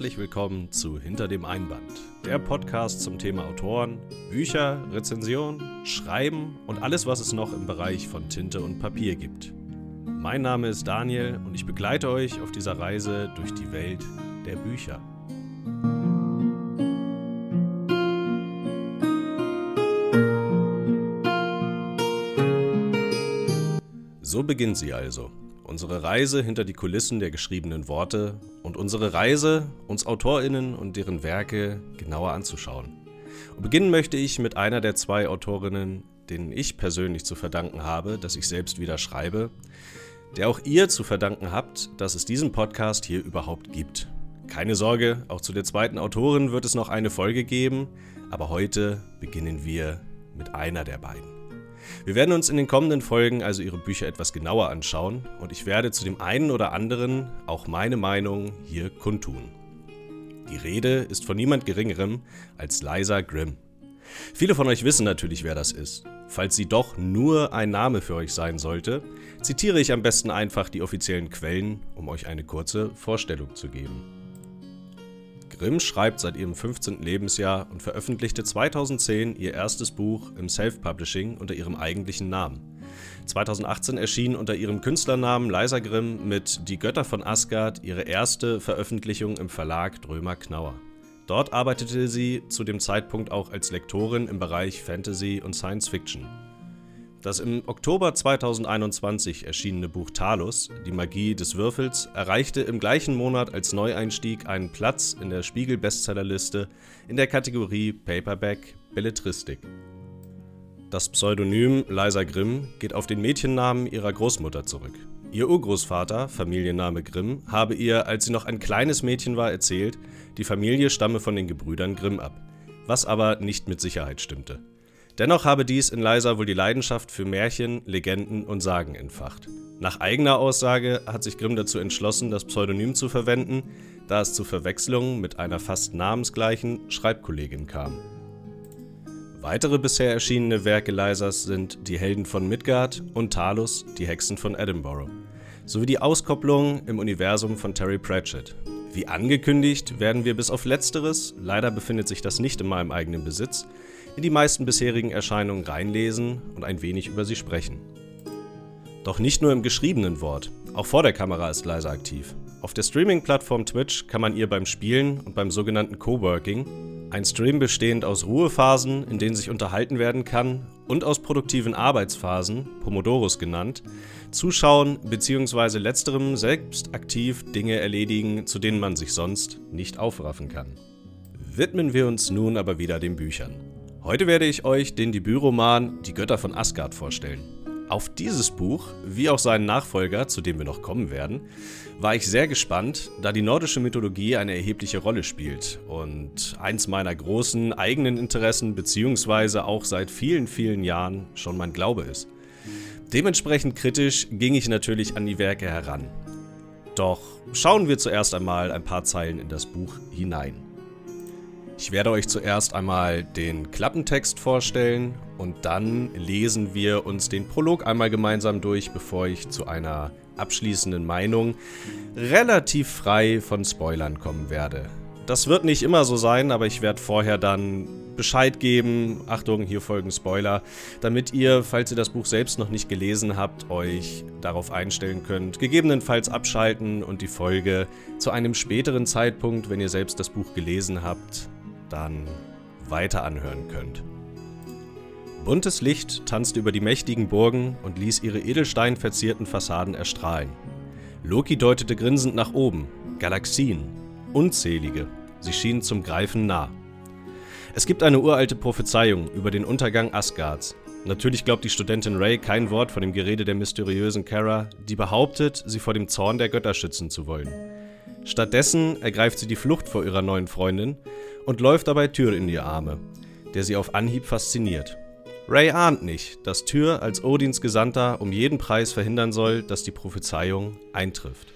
Herzlich willkommen zu Hinter dem Einband, der Podcast zum Thema Autoren, Bücher, Rezension, Schreiben und alles, was es noch im Bereich von Tinte und Papier gibt. Mein Name ist Daniel und ich begleite euch auf dieser Reise durch die Welt der Bücher. So beginnt sie also. Unsere Reise hinter die Kulissen der geschriebenen Worte und unsere Reise, uns AutorInnen und deren Werke genauer anzuschauen. Und beginnen möchte ich mit einer der zwei Autorinnen, denen ich persönlich zu verdanken habe, dass ich selbst wieder schreibe, der auch ihr zu verdanken habt, dass es diesen Podcast hier überhaupt gibt. Keine Sorge, auch zu der zweiten Autorin wird es noch eine Folge geben, aber heute beginnen wir mit einer der beiden. Wir werden uns in den kommenden Folgen also ihre Bücher etwas genauer anschauen und ich werde zu dem einen oder anderen auch meine Meinung hier kundtun. Die Rede ist von niemand Geringerem als Liza Grimm. Viele von euch wissen natürlich, wer das ist. Falls sie doch nur ein Name für euch sein sollte, zitiere ich am besten einfach die offiziellen Quellen, um euch eine kurze Vorstellung zu geben. Grimm schreibt seit ihrem 15. Lebensjahr und veröffentlichte 2010 ihr erstes Buch im Self-Publishing unter ihrem eigentlichen Namen. 2018 erschien unter ihrem Künstlernamen Liza Grimm mit Die Götter von Asgard ihre erste Veröffentlichung im Verlag Drömer Knauer. Dort arbeitete sie zu dem Zeitpunkt auch als Lektorin im Bereich Fantasy und Science Fiction. Das im Oktober 2021 erschienene Buch Talus, Die Magie des Würfels, erreichte im gleichen Monat als Neueinstieg einen Platz in der Spiegel-Bestsellerliste in der Kategorie Paperback Belletristik. Das Pseudonym Liza Grimm geht auf den Mädchennamen ihrer Großmutter zurück. Ihr Urgroßvater, Familienname Grimm, habe ihr, als sie noch ein kleines Mädchen war, erzählt, die Familie stamme von den Gebrüdern Grimm ab, was aber nicht mit Sicherheit stimmte. Dennoch habe dies in Liza wohl die Leidenschaft für Märchen, Legenden und Sagen entfacht. Nach eigener Aussage hat sich Grimm dazu entschlossen, das Pseudonym zu verwenden, da es zu Verwechslungen mit einer fast namensgleichen Schreibkollegin kam. Weitere bisher erschienene Werke Lysas sind Die Helden von Midgard und Talus, Die Hexen von Edinburgh, sowie die Auskopplung im Universum von Terry Pratchett. Wie angekündigt werden wir bis auf letzteres, leider befindet sich das nicht in meinem eigenen Besitz, in die meisten bisherigen Erscheinungen reinlesen und ein wenig über sie sprechen. Doch nicht nur im geschriebenen Wort, auch vor der Kamera ist Liza aktiv. Auf der Streaming-Plattform Twitch kann man ihr beim Spielen und beim sogenannten Coworking, ein Stream bestehend aus Ruhephasen, in denen sich unterhalten werden kann, und aus produktiven Arbeitsphasen, Pomodoros genannt, zuschauen bzw. letzterem selbst aktiv Dinge erledigen, zu denen man sich sonst nicht aufraffen kann. Widmen wir uns nun aber wieder den Büchern. Heute werde ich euch den Debütroman Die Götter von Asgard vorstellen. Auf dieses Buch, wie auch seinen Nachfolger, zu dem wir noch kommen werden, war ich sehr gespannt, da die nordische Mythologie eine erhebliche Rolle spielt und eins meiner großen eigenen Interessen beziehungsweise auch seit vielen, vielen Jahren schon mein Glaube ist. Dementsprechend kritisch ging ich natürlich an die Werke heran. Doch schauen wir zuerst einmal ein paar Zeilen in das Buch hinein. Ich werde euch zuerst einmal den Klappentext vorstellen und dann lesen wir uns den Prolog einmal gemeinsam durch, bevor ich zu einer abschließenden Meinung relativ frei von Spoilern kommen werde. Das wird nicht immer so sein, aber ich werde vorher dann Bescheid geben. Achtung, hier folgen Spoiler, damit ihr, falls ihr das Buch selbst noch nicht gelesen habt, euch darauf einstellen könnt. Gegebenenfalls abschalten und die Folge zu einem späteren Zeitpunkt, wenn ihr selbst das Buch gelesen habt, dann weiter anhören könnt. Buntes Licht tanzte über die mächtigen Burgen und ließ ihre edelsteinverzierten Fassaden erstrahlen. Loki deutete grinsend nach oben. Galaxien. Unzählige. Sie schienen zum Greifen nah. Es gibt eine uralte Prophezeiung über den Untergang Asgards. Natürlich glaubt die Studentin Ray kein Wort von dem Gerede der mysteriösen Kara, die behauptet, sie vor dem Zorn der Götter schützen zu wollen. Stattdessen ergreift sie die Flucht vor ihrer neuen Freundin und läuft dabei Tyr in die Arme, der sie auf Anhieb fasziniert. Ray ahnt nicht, dass Tyr als Odins Gesandter um jeden Preis verhindern soll, dass die Prophezeiung eintrifft.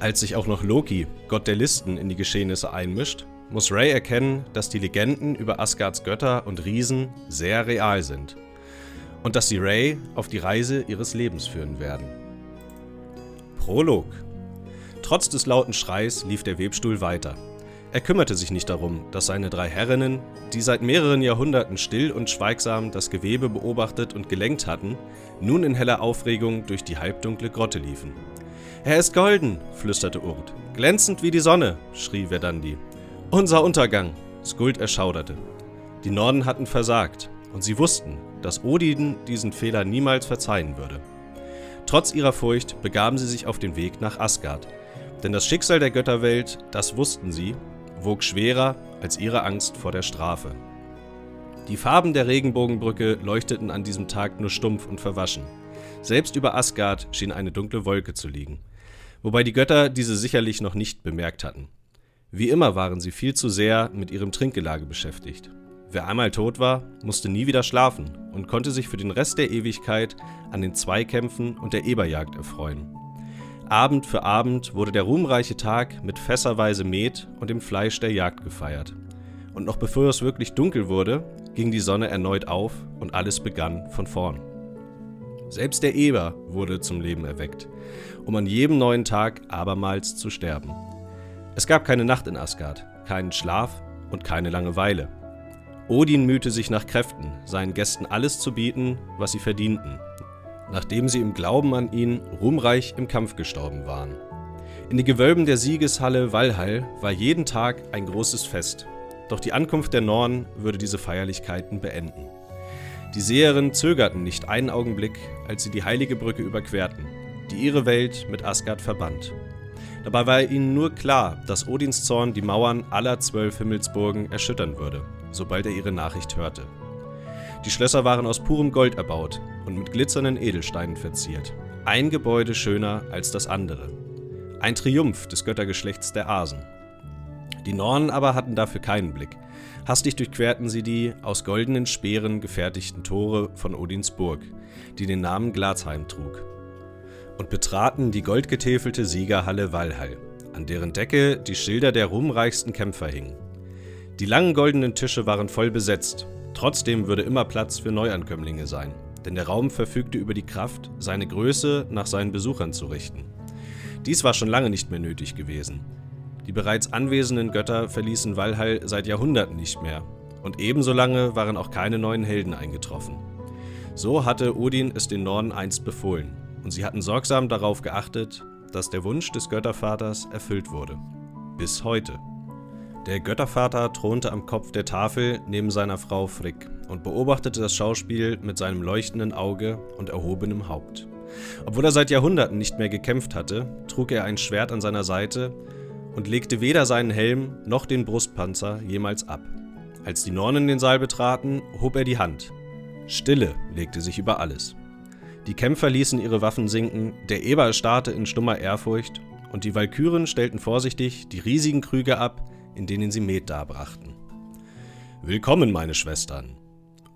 Als sich auch noch Loki, Gott der Listen, in die Geschehnisse einmischt, muss Ray erkennen, dass die Legenden über Asgards Götter und Riesen sehr real sind und dass sie Ray auf die Reise ihres Lebens führen werden. Prolog Trotz des lauten Schreis lief der Webstuhl weiter. Er kümmerte sich nicht darum, dass seine drei Herrinnen, die seit mehreren Jahrhunderten still und schweigsam das Gewebe beobachtet und gelenkt hatten, nun in heller Aufregung durch die halbdunkle Grotte liefen. Er ist golden, flüsterte Urt. Glänzend wie die Sonne, schrie Verdandi. Unser Untergang! Skuld erschauderte. Die Norden hatten versagt, und sie wussten, dass Odin diesen Fehler niemals verzeihen würde. Trotz ihrer Furcht begaben sie sich auf den Weg nach Asgard, denn das Schicksal der Götterwelt, das wussten sie, wog schwerer als ihre Angst vor der Strafe. Die Farben der Regenbogenbrücke leuchteten an diesem Tag nur stumpf und verwaschen. Selbst über Asgard schien eine dunkle Wolke zu liegen, wobei die Götter diese sicherlich noch nicht bemerkt hatten. Wie immer waren sie viel zu sehr mit ihrem Trinkgelage beschäftigt. Wer einmal tot war, musste nie wieder schlafen und konnte sich für den Rest der Ewigkeit an den Zweikämpfen und der Eberjagd erfreuen. Abend für Abend wurde der ruhmreiche Tag mit fässerweise Met und dem Fleisch der Jagd gefeiert. Und noch bevor es wirklich dunkel wurde, ging die Sonne erneut auf und alles begann von vorn. Selbst der Eber wurde zum Leben erweckt, um an jedem neuen Tag abermals zu sterben. Es gab keine Nacht in Asgard, keinen Schlaf und keine Langeweile. Odin mühte sich nach Kräften, seinen Gästen alles zu bieten, was sie verdienten, nachdem sie im Glauben an ihn ruhmreich im Kampf gestorben waren. In den Gewölben der Siegeshalle Walhall war jeden Tag ein großes Fest, doch die Ankunft der Norn würde diese Feierlichkeiten beenden. Die Seherinnen zögerten nicht einen Augenblick, als sie die heilige Brücke überquerten, die ihre Welt mit Asgard verband. Dabei war ihnen nur klar, dass Odins Zorn die Mauern aller zwölf Himmelsburgen erschüttern würde, sobald er ihre Nachricht hörte. Die Schlösser waren aus purem Gold erbaut und mit glitzernden Edelsteinen verziert. Ein Gebäude schöner als das andere. Ein Triumph des Göttergeschlechts der Asen. Die Nornen aber hatten dafür keinen Blick. Hastig durchquerten sie die aus goldenen Speeren gefertigten Tore von Odins Burg, die den Namen Gladsheim trug, und betraten die goldgetäfelte Siegerhalle Walhall, an deren Decke die Schilder der ruhmreichsten Kämpfer hingen. Die langen goldenen Tische waren voll besetzt Trotzdem würde immer Platz für Neuankömmlinge sein, denn der Raum verfügte über die Kraft, seine Größe nach seinen Besuchern zu richten. Dies war schon lange nicht mehr nötig gewesen. Die bereits anwesenden Götter verließen Valhall seit Jahrhunderten nicht mehr, und ebenso lange waren auch keine neuen Helden eingetroffen. So hatte Odin es den Norden einst befohlen, und sie hatten sorgsam darauf geachtet, dass der Wunsch des Göttervaters erfüllt wurde. Bis heute. Der Göttervater thronte am Kopf der Tafel neben seiner Frau Frick und beobachtete das Schauspiel mit seinem leuchtenden Auge und erhobenem Haupt. Obwohl er seit Jahrhunderten nicht mehr gekämpft hatte, trug er ein Schwert an seiner Seite und legte weder seinen Helm noch den Brustpanzer jemals ab. Als die Nornen den Saal betraten, hob er die Hand. Stille legte sich über alles. Die Kämpfer ließen ihre Waffen sinken, der Eber erstarrte in stummer Ehrfurcht, und die Walküren stellten vorsichtig die riesigen Krüge ab, in denen sie Met darbrachten. Willkommen, meine Schwestern!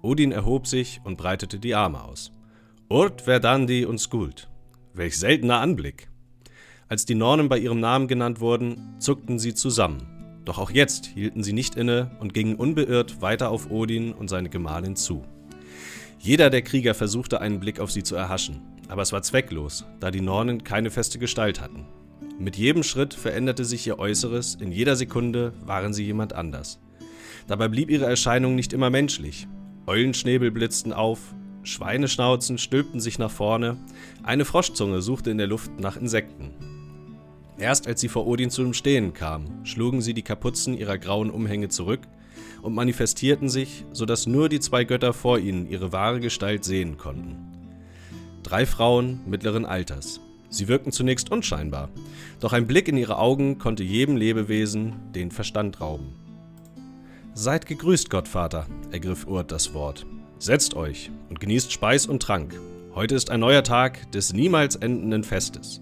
Odin erhob sich und breitete die Arme aus. Urt Verdandi und Skuld. Welch seltener Anblick! Als die Nornen bei ihrem Namen genannt wurden, zuckten sie zusammen. Doch auch jetzt hielten sie nicht inne und gingen unbeirrt weiter auf Odin und seine Gemahlin zu. Jeder der Krieger versuchte einen Blick auf sie zu erhaschen, aber es war zwecklos, da die Nornen keine feste Gestalt hatten. Mit jedem Schritt veränderte sich ihr Äußeres, in jeder Sekunde waren sie jemand anders. Dabei blieb ihre Erscheinung nicht immer menschlich. Eulenschnäbel blitzten auf, Schweineschnauzen stülpten sich nach vorne, eine Froschzunge suchte in der Luft nach Insekten. Erst als sie vor Odin zum Stehen kamen, schlugen sie die Kapuzen ihrer grauen Umhänge zurück und manifestierten sich, sodass nur die zwei Götter vor ihnen ihre wahre Gestalt sehen konnten. Drei Frauen mittleren Alters, Sie wirkten zunächst unscheinbar, doch ein Blick in ihre Augen konnte jedem Lebewesen den Verstand rauben. Seid gegrüßt, Gottvater, ergriff Urt das Wort. Setzt euch und genießt Speis und Trank. Heute ist ein neuer Tag des niemals endenden Festes.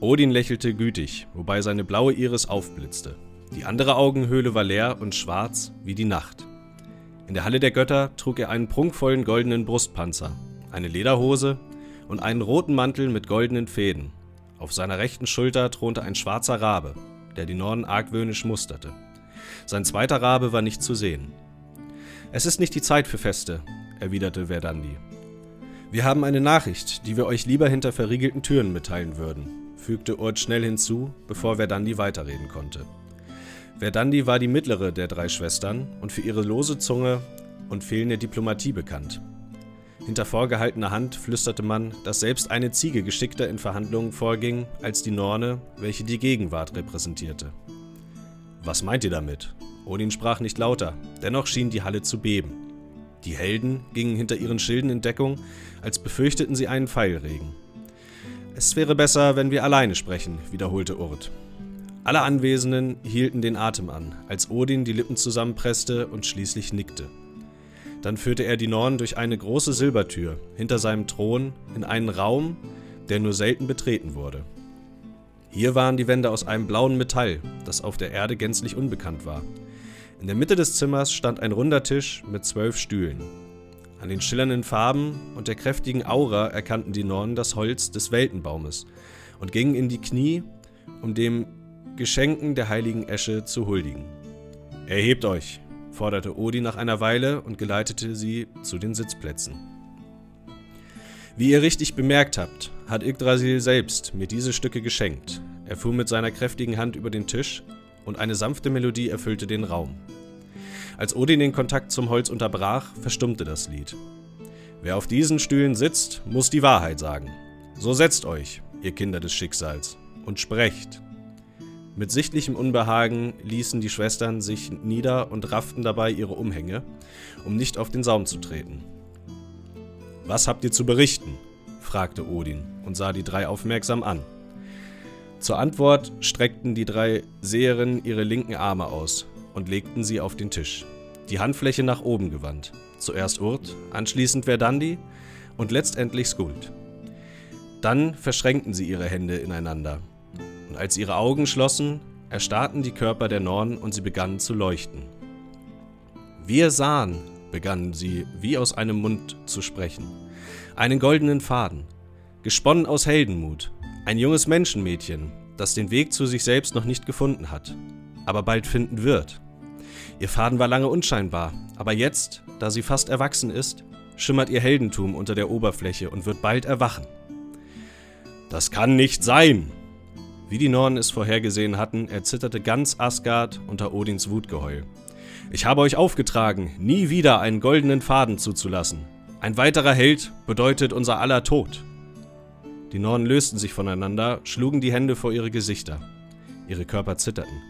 Odin lächelte gütig, wobei seine blaue Iris aufblitzte. Die andere Augenhöhle war leer und schwarz wie die Nacht. In der Halle der Götter trug er einen prunkvollen goldenen Brustpanzer, eine Lederhose und einen roten Mantel mit goldenen Fäden. Auf seiner rechten Schulter thronte ein schwarzer Rabe, der die Norden argwöhnisch musterte. Sein zweiter Rabe war nicht zu sehen. Es ist nicht die Zeit für Feste, erwiderte Verdandi. Wir haben eine Nachricht, die wir euch lieber hinter verriegelten Türen mitteilen würden. fügte Urt schnell hinzu, bevor Verdandi weiterreden konnte. Verdandi war die mittlere der drei Schwestern und für ihre lose Zunge und fehlende Diplomatie bekannt. Hinter vorgehaltener Hand flüsterte man, dass selbst eine Ziege geschickter in Verhandlungen vorging als die Norne, welche die Gegenwart repräsentierte. Was meint ihr damit? Odin sprach nicht lauter, dennoch schien die Halle zu beben. Die Helden gingen hinter ihren Schilden in Deckung, als befürchteten sie einen Pfeilregen. Es wäre besser, wenn wir alleine sprechen, wiederholte Urt. Alle Anwesenden hielten den Atem an, als Odin die Lippen zusammenpresste und schließlich nickte. Dann führte er die Nornen durch eine große Silbertür hinter seinem Thron in einen Raum, der nur selten betreten wurde. Hier waren die Wände aus einem blauen Metall, das auf der Erde gänzlich unbekannt war. In der Mitte des Zimmers stand ein runder Tisch mit zwölf Stühlen. An den schillernden Farben und der kräftigen Aura erkannten die Nornen das Holz des Weltenbaumes und gingen in die Knie, um dem Geschenken der heiligen Esche zu huldigen. Erhebt euch, forderte Odi nach einer Weile und geleitete sie zu den Sitzplätzen. Wie ihr richtig bemerkt habt, hat Yggdrasil selbst mir diese Stücke geschenkt. Er fuhr mit seiner kräftigen Hand über den Tisch und eine sanfte Melodie erfüllte den Raum. Als Odin den Kontakt zum Holz unterbrach, verstummte das Lied. Wer auf diesen Stühlen sitzt, muss die Wahrheit sagen. So setzt euch, ihr Kinder des Schicksals, und sprecht. Mit sichtlichem Unbehagen ließen die Schwestern sich nieder und rafften dabei ihre Umhänge, um nicht auf den Saum zu treten. Was habt ihr zu berichten? fragte Odin und sah die drei aufmerksam an. Zur Antwort streckten die drei Seherinnen ihre linken Arme aus und legten sie auf den Tisch, die Handfläche nach oben gewandt. Zuerst Urt, anschließend Verdandi und letztendlich Skuld. Dann verschränkten sie ihre Hände ineinander als ihre Augen schlossen, erstarrten die Körper der Nornen und sie begannen zu leuchten. Wir sahen, begannen sie wie aus einem Mund zu sprechen, einen goldenen Faden, gesponnen aus Heldenmut, ein junges Menschenmädchen, das den Weg zu sich selbst noch nicht gefunden hat, aber bald finden wird. Ihr Faden war lange unscheinbar, aber jetzt, da sie fast erwachsen ist, schimmert ihr Heldentum unter der Oberfläche und wird bald erwachen. Das kann nicht sein, wie die Nornen es vorhergesehen hatten, erzitterte ganz Asgard unter Odins Wutgeheul. Ich habe euch aufgetragen, nie wieder einen goldenen Faden zuzulassen. Ein weiterer Held bedeutet unser aller Tod. Die Nornen lösten sich voneinander, schlugen die Hände vor ihre Gesichter. Ihre Körper zitterten.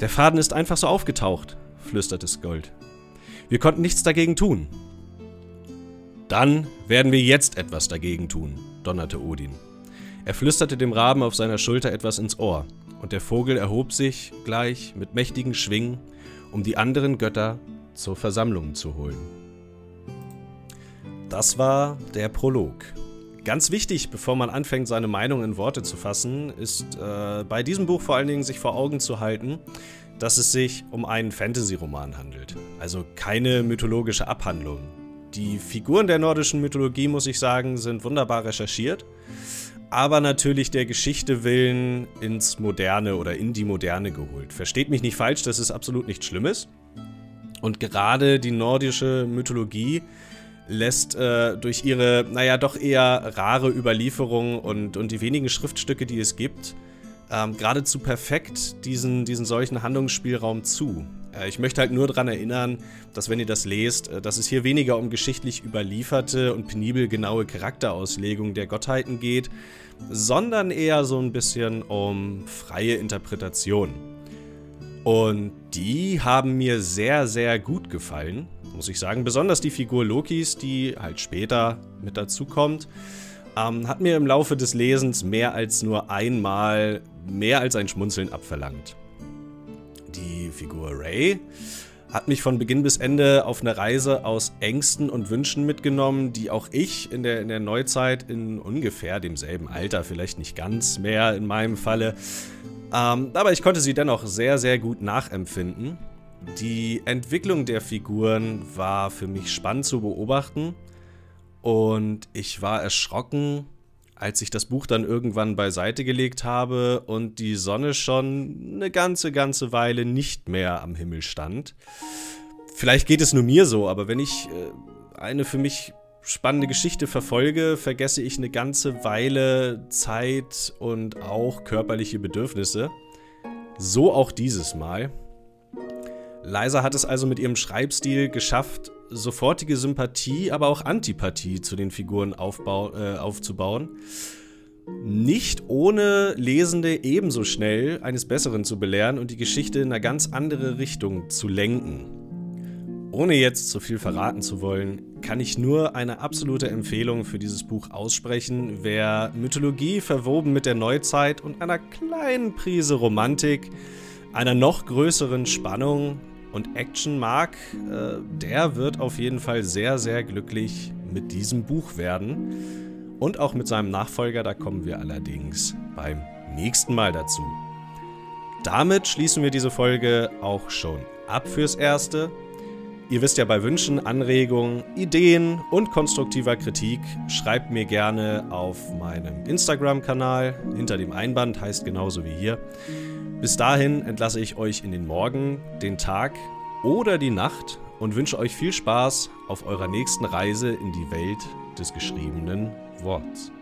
Der Faden ist einfach so aufgetaucht, flüsterte Skold. Wir konnten nichts dagegen tun. Dann werden wir jetzt etwas dagegen tun, donnerte Odin. Er flüsterte dem Raben auf seiner Schulter etwas ins Ohr, und der Vogel erhob sich gleich mit mächtigen Schwingen, um die anderen Götter zur Versammlung zu holen. Das war der Prolog. Ganz wichtig, bevor man anfängt, seine Meinung in Worte zu fassen, ist äh, bei diesem Buch vor allen Dingen sich vor Augen zu halten, dass es sich um einen Fantasy-Roman handelt. Also keine mythologische Abhandlung. Die Figuren der nordischen Mythologie, muss ich sagen, sind wunderbar recherchiert aber natürlich der Geschichte willen ins Moderne oder in die Moderne geholt. Versteht mich nicht falsch, das ist absolut nichts Schlimmes. Und gerade die nordische Mythologie lässt äh, durch ihre, naja, doch eher rare Überlieferungen und, und die wenigen Schriftstücke, die es gibt, ähm, geradezu perfekt diesen, diesen solchen Handlungsspielraum zu. Äh, ich möchte halt nur daran erinnern, dass wenn ihr das lest, äh, dass es hier weniger um geschichtlich überlieferte und penibel genaue Charakterauslegung der Gottheiten geht, sondern eher so ein bisschen um freie Interpretation. Und die haben mir sehr, sehr gut gefallen, muss ich sagen. Besonders die Figur Lokis, die halt später mit dazu kommt, ähm, hat mir im Laufe des Lesens mehr als nur einmal mehr als ein Schmunzeln abverlangt. Die Figur Ray hat mich von Beginn bis Ende auf eine Reise aus Ängsten und Wünschen mitgenommen, die auch ich in der, in der Neuzeit in ungefähr demselben Alter, vielleicht nicht ganz mehr in meinem Falle, ähm, aber ich konnte sie dennoch sehr, sehr gut nachempfinden. Die Entwicklung der Figuren war für mich spannend zu beobachten und ich war erschrocken, als ich das Buch dann irgendwann beiseite gelegt habe und die Sonne schon eine ganze, ganze Weile nicht mehr am Himmel stand. Vielleicht geht es nur mir so, aber wenn ich äh, eine für mich spannende Geschichte verfolge, vergesse ich eine ganze Weile Zeit und auch körperliche Bedürfnisse. So auch dieses Mal. Liza hat es also mit ihrem Schreibstil geschafft, sofortige Sympathie, aber auch Antipathie zu den Figuren aufbau, äh, aufzubauen. Nicht ohne Lesende ebenso schnell eines Besseren zu belehren und die Geschichte in eine ganz andere Richtung zu lenken. Ohne jetzt zu viel verraten zu wollen, kann ich nur eine absolute Empfehlung für dieses Buch aussprechen. Wer Mythologie verwoben mit der Neuzeit und einer kleinen Prise Romantik, einer noch größeren Spannung und Action mag, äh, der wird auf jeden Fall sehr, sehr glücklich mit diesem Buch werden. Und auch mit seinem Nachfolger, da kommen wir allerdings beim nächsten Mal dazu. Damit schließen wir diese Folge auch schon ab fürs Erste. Ihr wisst ja, bei Wünschen, Anregungen, Ideen und konstruktiver Kritik schreibt mir gerne auf meinem Instagram-Kanal. Hinter dem Einband heißt genauso wie hier. Bis dahin entlasse ich euch in den Morgen, den Tag oder die Nacht und wünsche euch viel Spaß auf eurer nächsten Reise in die Welt des geschriebenen Worts.